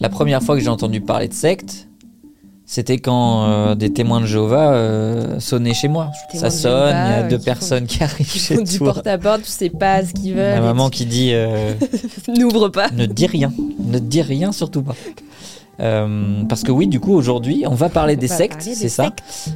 La première fois que j'ai entendu parler de secte, c'était quand euh, des témoins de Jéhovah euh, sonnaient chez moi. Ça sonne, il y a deux qui personnes qui arrivent chez font du porte-à-porte, tu sais pas ce qu'ils veulent. La maman qui dit euh, N'ouvre pas. ne dis rien, ne dis rien surtout pas. Parce que oui, du coup, aujourd'hui, on va parler On des va sectes, c'est ça.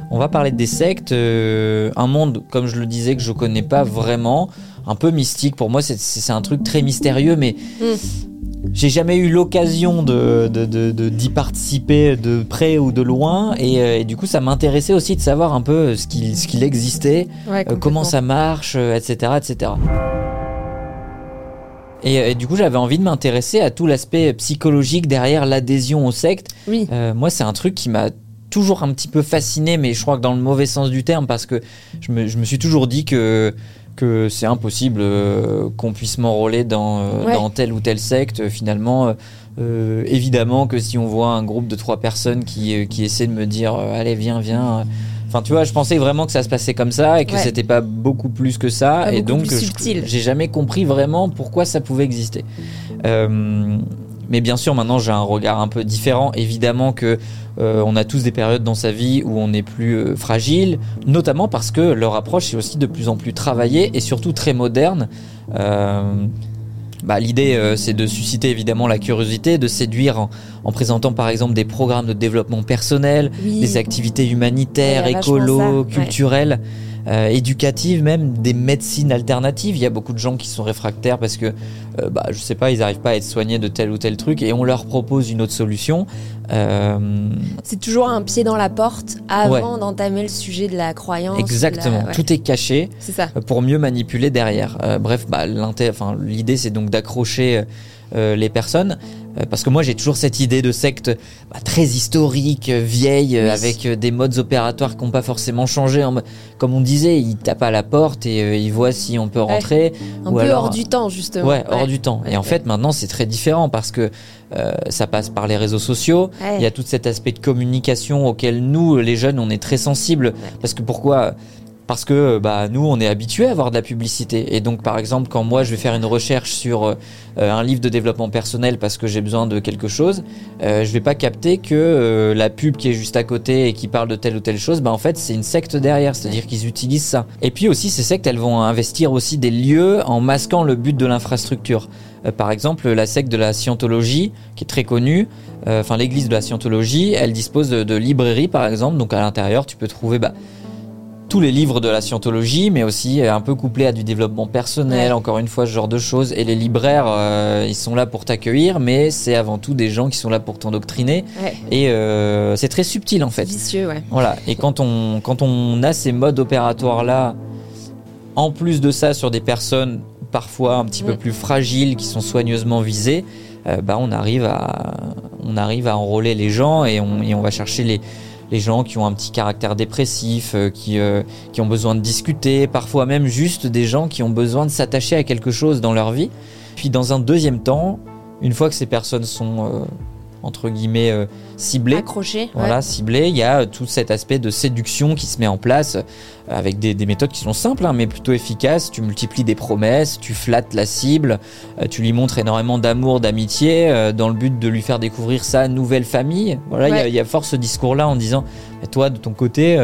On va parler des sectes, un monde, comme je le disais, que je connais pas vraiment, un peu mystique. Pour moi, c'est un truc très mystérieux, mais Mm. J'ai jamais eu l'occasion de de- de- de- d'y participer de près ou de loin. Et, euh, et du coup, ça m'intéressait aussi de savoir un peu ce qu'il ce qu'il existait, Ouais, euh, comment ça marche, euh, etc., etc. Et, et du coup, j'avais envie de m'intéresser à tout l'aspect psychologique derrière l'adhésion aux sectes. Oui. Euh, moi, c'est un truc qui m'a toujours un petit peu fasciné, mais je crois que dans le mauvais sens du terme, parce que je me, je me suis toujours dit que, que c'est impossible euh, qu'on puisse m'enrôler dans, euh, Ouais. dans telle ou telle secte. Finalement, euh, euh, évidemment que si on voit un groupe de trois personnes qui, euh, qui essaient de me dire euh, Allez, viens, viens. euh, Enfin, tu vois, je pensais vraiment que ça se passait comme ça et que Ouais. c'était pas beaucoup plus que ça. Pas et donc, j'ai jamais compris vraiment pourquoi ça pouvait exister. Mais bien sûr, maintenant, j'ai un regard un peu différent. Évidemment que euh, on a tous des périodes dans sa vie où on est plus euh, fragile, notamment parce que leur approche est aussi de plus en plus travaillée et surtout très moderne. Euh, bah, L'idée, euh, c'est de susciter évidemment la curiosité, de séduire en, en présentant par exemple des programmes de développement personnel, Oui. des activités humanitaires, Ouais, écolo, ça, ouais. culturelles, euh, éducatives même, des médecines alternatives. Il y a beaucoup de gens qui sont réfractaires parce que, euh, bah, je sais pas, ils n'arrivent pas à être soignés de tel ou tel truc et on leur propose une autre solution. Euh, C'est toujours un pied dans la porte avant d'entamer le sujet de la croyance. exactement, de la- ouais. tout est caché ça. pour mieux manipuler derrière. Euh, bref, bah, l'idée c'est donc d'accrocher euh, les personnes. Parce que moi j'ai toujours cette idée de secte bah, très historique, vieille, Oui. avec des modes opératoires qui n'ont pas forcément changé. Mode- Comme on disait, ils tapent à la porte et euh, ils voient si on peut rentrer. Un ou peu alors- hors du temps, justement. Ouais, hors du temps. Et en fait maintenant c'est très différent parce que euh, ça passe par les réseaux sociaux. Il y a tout cet aspect de communication auquel nous, les jeunes, on est très sensibles. Parce que pourquoi Parce que bah, nous, on est habitués à avoir de la publicité. Et donc, par exemple, quand moi, je vais faire une recherche sur euh, un livre de développement personnel parce que j'ai besoin de quelque chose, euh, je vais pas capter que euh, la pub qui est juste à côté et qui parle de telle ou telle chose, bah, en fait, c'est une secte derrière. C'est-à-dire qu'ils utilisent ça. Et puis aussi, ces sectes, elles vont investir aussi des lieux en masquant le but de l'infrastructure. Euh, par exemple, la secte de la scientologie, qui est très connue, euh, enfin l'église de la scientologie, elle dispose de, de librairies par exemple, donc à l'intérieur tu peux trouver bah, tous les livres de la scientologie, mais aussi euh, un peu couplé à du développement personnel, Ouais. encore une fois ce genre de choses. Et les libraires, euh, ils sont là pour t'accueillir, mais c'est avant tout des gens qui sont là pour t'endoctriner. Ouais. Et euh, c'est très subtil en fait. Vicieux, ouais. Voilà. Et quand on, quand on a ces modes opératoires là, en plus de ça sur des personnes parfois un petit peu plus fragiles qui sont soigneusement visées, euh, bah on arrive à on arrive à enrôler les gens et on, et on va chercher les les gens qui ont un petit caractère dépressif, euh, qui, euh, qui ont besoin de discuter, parfois même juste des gens qui ont besoin de s'attacher à quelque chose dans leur vie. Puis dans un deuxième temps, une fois que ces personnes sont euh, entre guillemets euh, ciblées, Accroché. voilà, ciblé. Il y a euh, tout cet aspect de séduction qui se met en place euh, avec des, des méthodes qui sont simples, hein, mais plutôt efficaces. Tu multiplies des promesses, tu flattes la cible, euh, tu lui montres énormément d'amour, d'amitié, euh, dans le but de lui faire découvrir sa nouvelle famille. Voilà, il y a- il y, a fort ce discours-là en disant, Mais toi, de ton côté,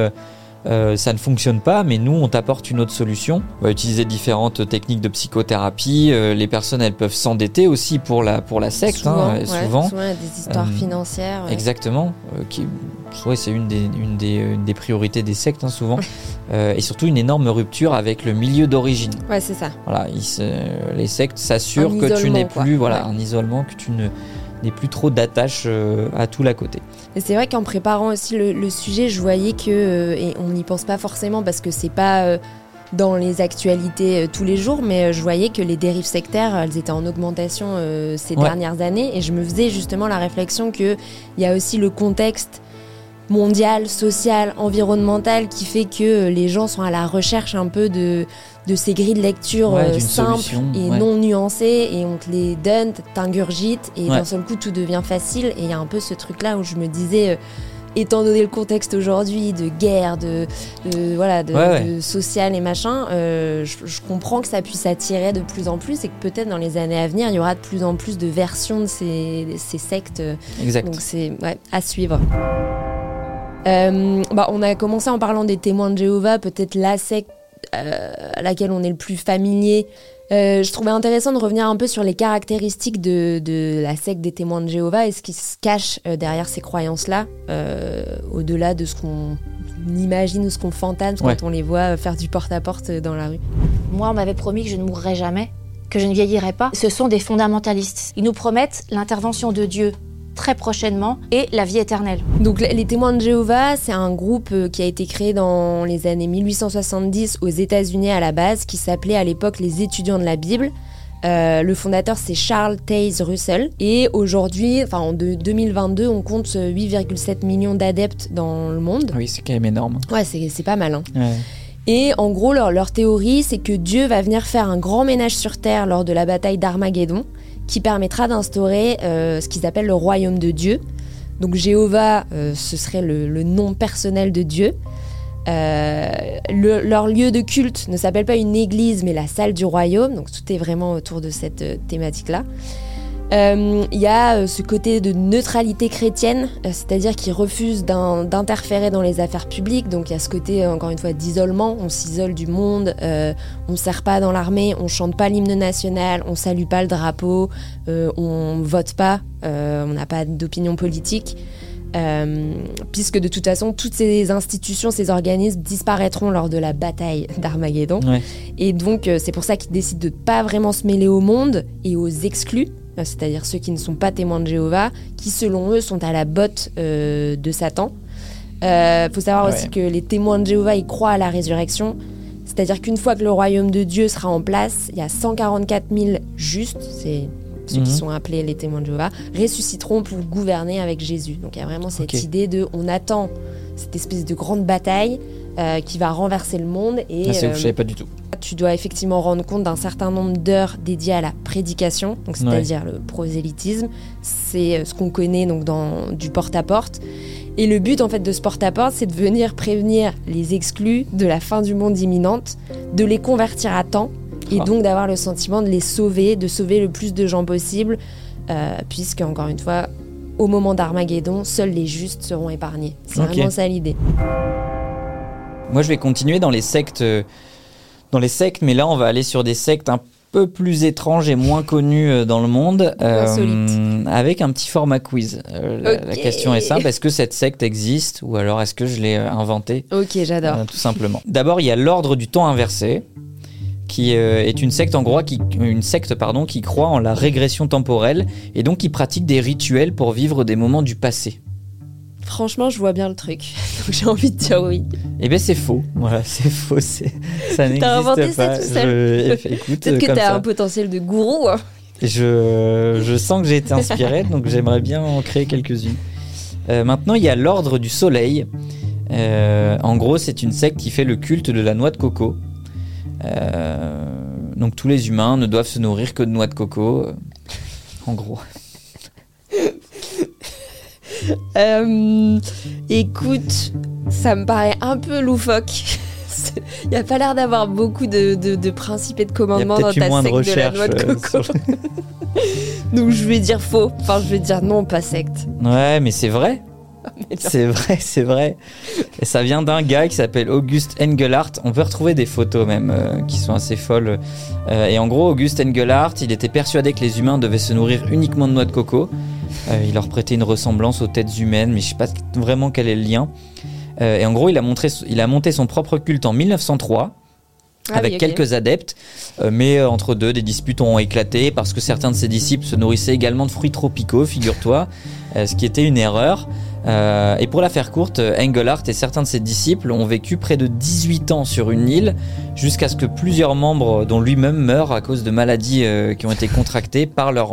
euh, euh, ça ne fonctionne pas, mais nous, on t'apporte une autre solution. On va utiliser différentes techniques de psychothérapie. Euh, les personnes, elles peuvent s'endetter aussi pour la, pour la secte, souvent, hein, ouais, souvent. souvent, il y a des histoires Euh, financières. ouais. Exactement. Euh, qui, ouais, c'est une des, une, des, une des priorités des sectes, hein, souvent. Euh, et surtout une énorme rupture avec le milieu d'origine. Ouais, c'est ça. Voilà, ils les sectes s'assurent que tu n'es quoi. plus, voilà, Ouais. un isolement, que tu ne n'es plus trop d'attache euh, à tout l'à côté. C'est vrai qu'en préparant aussi le, le sujet, je voyais que, euh, et on n'y pense pas forcément parce que c'est pas euh, dans les actualités tous les jours, mais je voyais que les dérives sectaires, elles étaient en augmentation ces Ouais. dernières années. Et je me faisais justement la réflexion qu'il y a aussi le contexte mondial, social, environnemental qui fait que euh, les gens sont à la recherche un peu de, de ces grilles de lecture Ouais, euh, simples solution, et ouais. non nuancées et on te les donne, t'ingurgites et Ouais. d'un seul coup tout devient facile et il y a un peu ce truc là où je me disais euh, étant donné le contexte aujourd'hui de guerre, de, de voilà, de, Ouais, ouais. de social et machin, euh, je, je comprends que ça puisse attirer de plus en plus et que peut-être dans les années à venir, il y aura de plus en plus de versions de ces, ces sectes. Exact. Donc c'est ouais, à suivre. Euh, bah, on a commencé en parlant des témoins de Jéhovah, peut-être la secte euh, à laquelle on est le plus familier. Euh, je trouvais intéressant de revenir un peu sur les caractéristiques de, de la secte des témoins de Jéhovah et ce qui se cache derrière ces croyances-là, euh, au-delà de ce qu'on imagine ou ce qu'on fantasme Ouais. quand on les voit faire du porte-à-porte dans la rue. Moi, on m'avait promis que je ne mourrais jamais, que je ne vieillirais pas. Ce sont des fondamentalistes. Ils nous promettent l'intervention de Dieu très prochainement et la vie éternelle. Donc les témoins de Jéhovah, c'est un groupe euh, qui a été créé dans les années 1870 aux États-Unis à la base, qui s'appelait à l'époque les étudiants de la Bible. Euh, le fondateur c'est Charles Taze Russell et aujourd'hui, enfin en de- 2022, on compte 8,7 millions d'adeptes dans le monde. Oui, c'est quand même énorme. Ouais, c'est c'est pas mal. hein. Ouais. Et en gros, leur, leur théorie, c'est que Dieu va venir faire un grand ménage sur Terre lors de la bataille d'Armageddon, qui permettra d'instaurer euh, ce qu'ils appellent le royaume de Dieu. Donc Jéhovah, euh, ce serait le, nom personnel de Dieu. Euh, le- leur lieu de culte ne s'appelle pas une église, mais la salle du royaume. Donc tout est vraiment autour de cette euh, thématique-là. Euh, Il y a euh, ce côté de neutralité chrétienne, euh, c'est-à-dire qu'ils refusent d'in- d'interférer dans les affaires publiques. Donc il y a ce côté, encore une fois, d'isolement. On s'isole du monde, euh, on ne sert pas dans l'armée, on chante pas l'hymne national, on salue pas le drapeau, euh, on vote pas, on n'a pas d'opinion politique. Puisque de toute façon, toutes ces institutions, ces organismes disparaîtront lors de la bataille d'Armageddon. Ouais. Et donc, c'est pour ça qu'ils décident de pas vraiment se mêler au monde et aux exclus, c'est-à-dire ceux qui ne sont pas témoins de Jéhovah, qui selon eux sont à la botte euh, de Satan. Il faut savoir Ouais. aussi que les témoins de Jéhovah, ils croient à la résurrection. C'est-à-dire qu'une fois que le royaume de Dieu sera en place, il y a 144 000 justes, c'est ceux qui Mhm. sont appelés les témoins de Jéhovah, ressusciteront pour gouverner avec Jésus. Donc il y a vraiment cette idée de on attend cette espèce de grande bataille euh, qui va renverser le monde et Ah, c'est euh, je savais pas du tout. tu dois effectivement rendre compte d'un certain nombre d'heures dédiées à la prédication, donc Ouais. c'est-à-dire le prosélytisme. C'est euh, ce qu'on connaît donc dans du porte-à-porte. Et le but en fait de ce porte-à-porte, c'est de venir prévenir les exclus de la fin du monde imminente, de les convertir à temps et Ah. donc d'avoir le sentiment de les sauver, de sauver le plus de gens possible, euh, puisque encore une fois, au moment d'Armageddon, seuls les justes seront épargnés. C'est vraiment ça l'idée. Moi, je vais continuer dans les sectes, euh, dans les sectes, mais là, on va aller sur des sectes un peu plus étranges et moins connues euh, dans le monde, euh, avec un petit format quiz. Euh, la, question est simple est-ce que cette secte existe ou alors est-ce que je l'ai inventée? Ok, j'adore. Euh, tout simplement. D'abord, il y a l'ordre du temps inversé, qui est une secte en gros, qui, une secte pardon, qui croit en la régression temporelle et donc qui pratique des rituels pour vivre des moments du passé. Franchement, je vois bien le truc. Donc j'ai envie de dire oui. Eh bien, c'est faux. Voilà, c'est faux. c'est- Ça n'existe inventé ça tout seul. Je- écoute, Peut-être que t'as ça. un potentiel de gourou. hein. Je, je sens que j'ai été inspiré, donc j'aimerais bien en créer quelques-unes. Euh, maintenant, il y a l'ordre du soleil. Euh, en gros, c'est une secte qui fait le culte de la noix de coco. Euh, donc tous les humains ne doivent se nourrir que de noix de coco. En gros. Euh, écoute, ça me paraît un peu loufoque. Il n'y a pas l'air d'avoir beaucoup de, de- de principes et de commandements dans ta de secte de la noix de euh, coco. sur- Donc je vais dire faux. Enfin, je vais dire non, pas secte. Ouais, mais c'est vrai. C'est vrai, c'est vrai. Et ça vient d'un gars qui s'appelle August Engelhardt. On peut retrouver des photos même euh, qui sont assez folles. Euh, et en gros, August Engelhardt, il était persuadé que les humains devaient se nourrir uniquement de noix de coco. Euh, il leur prêtait une ressemblance aux têtes humaines, mais je sais pas vraiment quel est le lien. Et en gros, il a, montré, il a monté son propre culte en 1903 Ah avec oui, quelques adeptes, mais entre deux, des disputes ont éclaté parce que certains de ses disciples se nourrissaient également de fruits tropicaux, figure-toi, ce qui était une erreur. Euh, et pour la faire courte, Engelhardt et certains de ses disciples ont vécu près de 18 ans sur une île jusqu'à ce que plusieurs membres, dont lui-même, meurent à cause de maladies euh, qui ont été contractées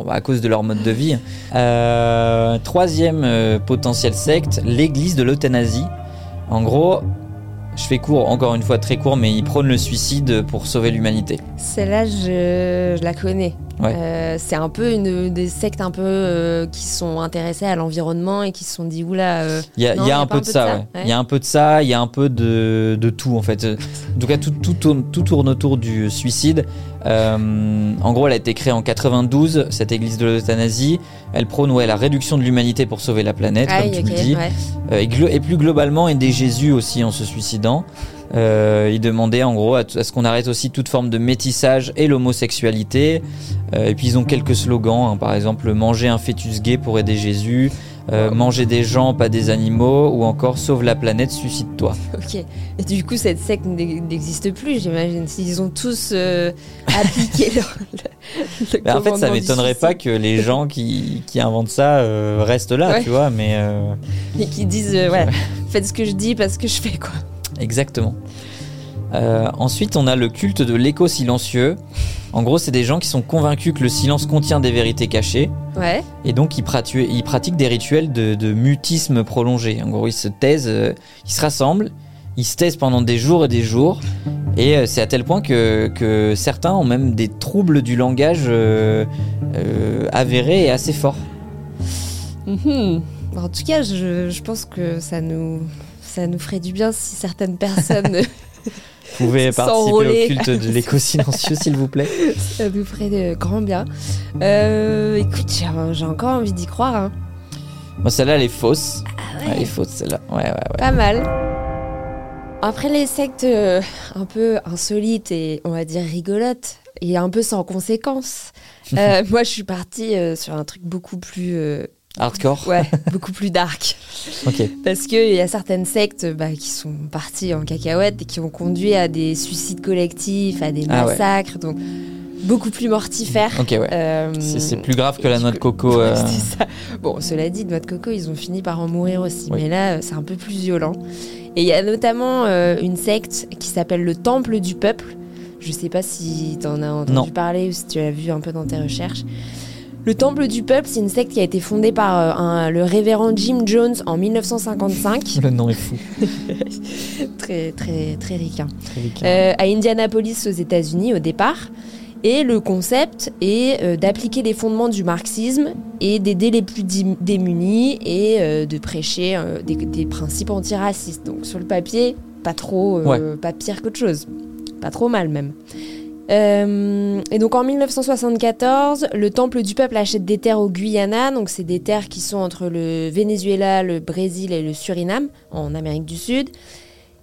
à cause de leur mode de vie. Euh, troisième euh, potentiel secte, l'église de l'euthanasie. En gros, Je fais court, encore une fois très court, mais ils prônent le suicide pour sauver l'humanité. Celle-là, je, je la connais. Ouais. Euh, c'est un peu une des sectes un peu euh, qui sont intéressées à l'environnement et qui se sont dit oula. euh, Il y a, Non, il y a y a un peu de ça, ouais. Il y a un peu de ça, il y a un peu de, de tout en fait. En tout cas, tout, tout, tourne, tout tourne autour du suicide. Euh, en gros, elle a été créée en 92, cette église de l'euthanasie. Elle prône ouais, la réduction de l'humanité pour sauver la planète, aïe, comme tu le dis. ouais. Euh, et, plus globalement, aider Jésus aussi en se suicidant. Euh, il demandait en gros à ce qu'on arrête aussi toute forme de métissage et l'homosexualité. Euh, et puis ils ont quelques slogans, hein, par exemple manger un fœtus gay pour aider Jésus, euh, manger des gens, pas des animaux, ou encore sauve la planète, suicide-toi. Ok. Et du coup, cette secte n'e- n'existe plus, j'imagine. S'ils ont tous euh, appliqué leur, le, le en fait, ça m'étonnerait pas que les gens qui, qui inventent ça euh, restent là, Ouais. tu vois, mais Et qui disent, ouais, faites ce que je dis parce que je fais quoi. Exactement. Euh, ensuite, on a le culte de l'écho silencieux. En gros, c'est des gens qui sont convaincus que le silence contient des vérités cachées. Ouais. Et donc, ils, pratu- ils pratiquent des rituels de, de mutisme prolongé. En gros, ils se taisent, euh, ils se rassemblent, ils se taisent pendant des jours et des jours. Et euh, c'est à tel point que, que certains ont même des troubles du langage avérés et assez forts. Mhm. En tout cas, je, je pense que ça nous, ça nous ferait du bien si certaines personnes, pouvez participer au culte de l'écho silencieux, s'il vous plaît. ça nous ferait de grand bien. Euh, écoute, j'ai encore envie d'y croire. hein. Bon, celle-là, elle est fausse. Ah Elle est fausse, celle-là. Ouais, ouais, ouais. Pas mal. Après les sectes euh, un peu insolites et on va dire rigolotes et un peu sans conséquence, euh, moi je suis partie euh, sur un truc beaucoup plus, Hardcore. ouais, beaucoup plus dark. Ok. Parce qu'il y a certaines sectes bah, qui sont parties en cacahuète et qui ont conduit à des suicides collectifs, à des Ah ouais. massacres, donc beaucoup plus mortifères. Ok, ouais. Euh, C'est plus grave que la noix de coco. Euh, ça. Bon, cela dit, noix de coco, ils ont fini par en mourir aussi. Oui. Mais là, euh, c'est un peu plus violent. Et il y a notamment euh, une secte qui s'appelle le Temple du Peuple. Je sais pas si tu en as entendu Non. parler ou si tu l'as vu un peu dans tes recherches. Le Temple du Peuple, c'est une secte qui a été fondée par euh, un- le révérend Jim Jones en 1955. Le nom est fou. très, très, très ricain. Très ricain. Euh, à Indianapolis aux États-Unis au départ. Et le concept est euh, d'appliquer les fondements du marxisme et d'aider les plus démunis et de prêcher des, des principes antiracistes. Donc sur le papier, pas trop, euh, pas pire qu'autre chose. Pas trop mal même. Euh, et donc en 1974, le Temple du Peuple achète des terres au Guyana. Donc c'est des terres qui sont entre le Venezuela, le Brésil et le Suriname, en Amérique du Sud.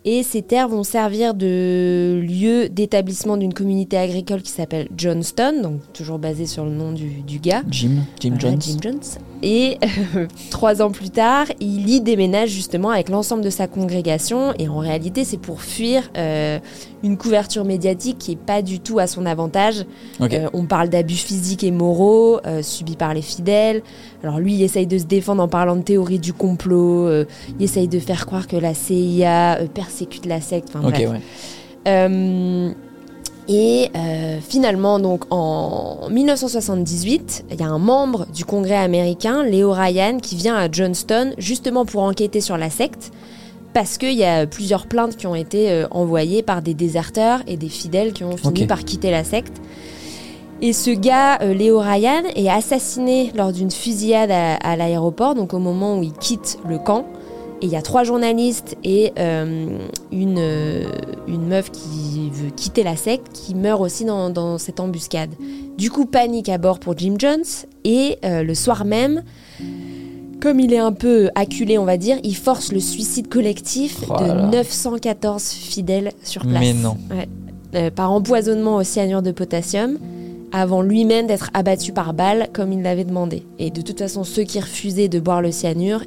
Et ces terres vont servir de lieu d'établissement d'une communauté agricole qui s'appelle Johnston, donc toujours basée sur le nom du, du gars. Jim, Jim Voilà, Jones. Jim Jones. Et euh, trois ans plus tard, il y déménage justement avec l'ensemble de sa congrégation. Et en réalité, c'est pour fuir euh, une couverture médiatique qui est pas du tout à son avantage. Euh, on parle d'abus physiques et moraux subis par les fidèles. Alors lui, il essaye de se défendre en parlant de théorie du complot. il essaye de faire croire que la CIA persécute la secte. Enfin, ok, bref. ouais. Et euh, finalement, donc en 1978, il y a un membre du Congrès américain, Leo Ryan, qui vient à Johnston justement pour enquêter sur la secte, parce qu'il y a plusieurs plaintes qui ont été euh, envoyées par des déserteurs et des fidèles qui ont fini par quitter la secte. Et ce gars, euh, Léo Ryan, est assassiné lors d'une fusillade à, à l'aéroport, donc au moment où il quitte le camp. Et il y a trois journalistes et euh, une, euh, une meuf qui veut quitter la secte qui meurt aussi dans, dans cette embuscade. Du coup, panique à bord pour Jim Jones. Et euh, le soir même, comme il est un peu acculé, on va dire, il force le suicide collectif Oh de là là. 914 fidèles sur place. Mais non. Ouais. Euh, par empoisonnement au cyanure de potassium, avant lui-même d'être abattu par balle comme il l'avait demandé. Et de toute façon, ceux qui refusaient de boire le cyanure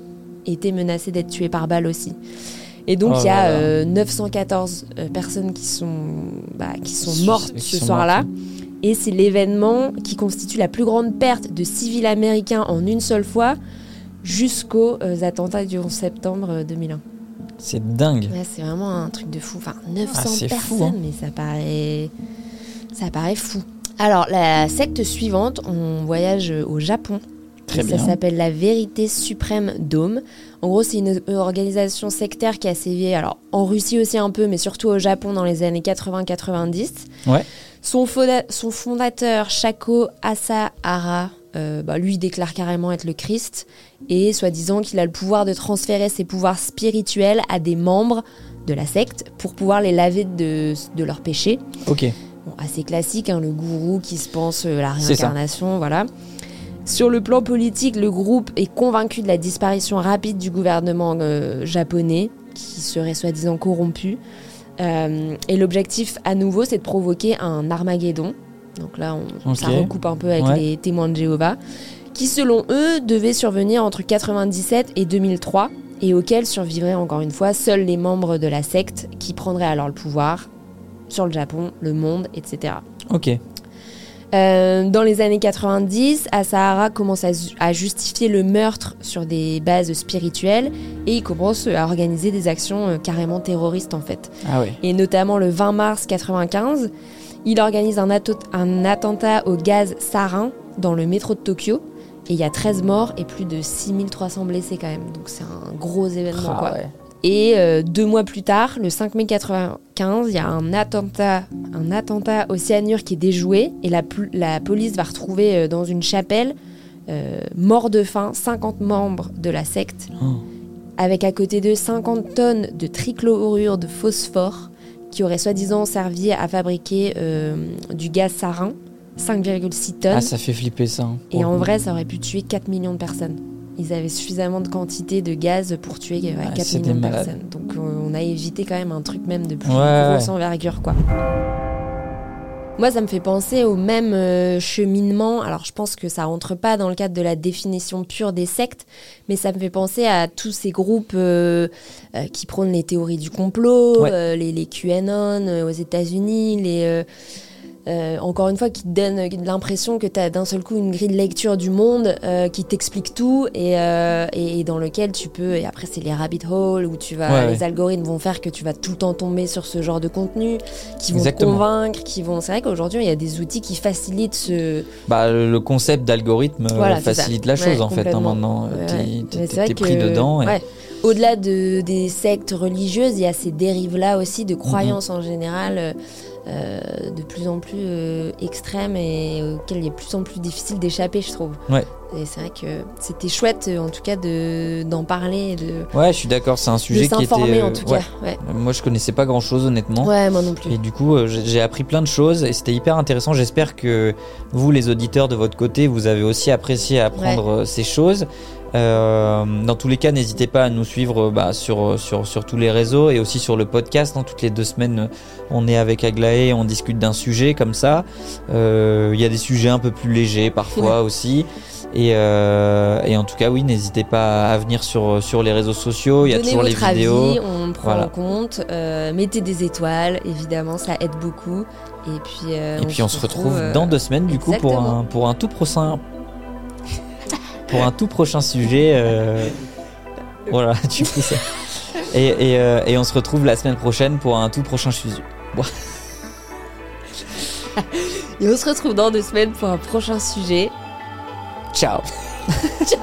étaient menacés d'être tués par balle aussi. Et donc Oh il y a là là. euh, 914 euh, personnes qui sont, bah, qui sont Qui- mortes qui ce sont soir-là. mortes. Et c'est l'événement qui constitue la plus grande perte de civils américains en une seule fois jusqu'aux euh, attentats du 11 septembre euh, 2001. C'est dingue. Ouais, c'est vraiment un truc de fou. Enfin, 900 Ah, c'est personnes, fou, hein. mais ça paraît... ça paraît fou. Alors, la secte suivante, on voyage au Japon. Très ça s'appelle la Vérité Suprême Dôme. En gros, c'est une organisation sectaire qui a sévi alors en Russie aussi un peu, mais surtout au Japon dans les années 80-90. Ouais. Son, son fondateur, Shako Asahara, euh, bah, lui déclare carrément être le Christ et soi-disant qu'il a le pouvoir de transférer ses pouvoirs spirituels à des membres de la secte pour pouvoir les laver de, de leurs péchés. Ok. Bon, assez classique, hein, le gourou qui se pense euh, la réincarnation, voilà. Sur le plan politique, le groupe est convaincu de la disparition rapide du gouvernement euh, japonais, qui serait soi-disant corrompu. Euh, et l'objectif, à nouveau, c'est de provoquer un Armageddon. Donc là, on, ça recoupe un peu avec Ouais. les témoins de Jéhovah, qui selon eux devait survenir entre 97 et 2003, et auquel survivraient encore une fois seuls les membres de la secte qui prendraient alors le pouvoir sur le Japon, le monde, etc. Ok. Euh, dans les années 90, Asahara commence à, justifier le meurtre sur des bases spirituelles et il commence à organiser des actions euh, carrément terroristes en fait. Ah. Et notamment le 20 mars 95, il organise un, attentat au gaz sarin dans le métro de Tokyo. Et il y a 13 morts et plus de 6300 blessés quand même. Donc c'est un gros événement. Ah quoi. ouais. Et euh, deux mois plus tard, le 5 mai 95, il y a un attentat, un attentat au cyanure qui est déjoué et la, police va retrouver euh, dans une chapelle, euh, morts de faim, 50 membres de la secte, Oh. avec à côté d'eux 50 tonnes de trichlorure de phosphore qui aurait soi-disant servi à fabriquer du gaz sarin, 5,6 tonnes. Ah, ça fait flipper ça. hein. Et en vrai, ça aurait pu tuer 4 millions de personnes. Ils avaient suffisamment de quantité de gaz pour tuer ouais, Ah, 4 c'est millions de personnes. Donc euh, on a évité quand même un truc même de plus Ouais, grosse ouais. envergure quoi. Moi, ça me fait penser au même euh, cheminement. Alors, je pense que ça rentre pas dans le cadre de la définition pure des sectes, mais ça me fait penser à tous ces groupes euh, euh, qui prônent les théories du complot, Ouais. euh, les, les QAnon euh, aux États-Unis, les euh, encore une fois, qui te donne l'impression que tu as d'un seul coup une grille de lecture du monde euh, qui t'explique tout et, euh, et, et dans lequel tu peux. Et après, c'est les rabbit holes où tu vas. Ouais, les ouais. algorithmes vont faire que tu vas tout le temps tomber sur ce genre de contenu, qui vont te convaincre, qui vont. C'est vrai qu'aujourd'hui, il y a des outils qui facilitent ce. Bah, le concept d'algorithme Voilà, facilite la chose Ouais, en fait. hein, maintenant, T'es- pris dedans. et-. Au-delà de, des sectes religieuses, il y a ces dérives-là aussi de croyances en général euh, de plus en plus euh, extrêmes et auxquelles il est de plus en plus difficile d'échapper, je trouve. Ouais. Et c'est vrai que c'était chouette, euh, en tout cas, de- d'en parler et de, Ouais, je suis d'accord. C'est un sujet qui était. en euh, tout cas. Ouais. Moi, je connaissais pas grand chose honnêtement. ouais, moi non plus. Et du coup, j'ai appris plein de choses et c'était hyper intéressant. J'espère que vous, les auditeurs de votre côté, vous avez aussi apprécié apprendre ces choses. Euh, dans tous les cas, n'hésitez pas à nous suivre euh, bah, sur, sur, sur tous les réseaux et aussi sur le podcast. hein. Toutes les deux semaines, euh, on est avec Aglaé, on discute d'un sujet comme ça. Euh, Il y a des sujets un peu plus légers parfois aussi. Et, euh, et en tout cas, oui, n'hésitez pas à venir sur, sur les réseaux sociaux. Il y a toujours les vidéos. avis, on prend Voilà. en compte. euh, mettez des étoiles, évidemment, ça aide beaucoup. Et puis, euh, on se retrouve euh, dans deux semaines du coup pour un, pour un tout prochain pour un tout prochain sujet. euh, Voilà, tu fais ça. Et, et, euh, et on se retrouve la semaine prochaine pour un tout prochain sujet. Et on se retrouve dans deux semaines pour un prochain sujet. Ciao Ciao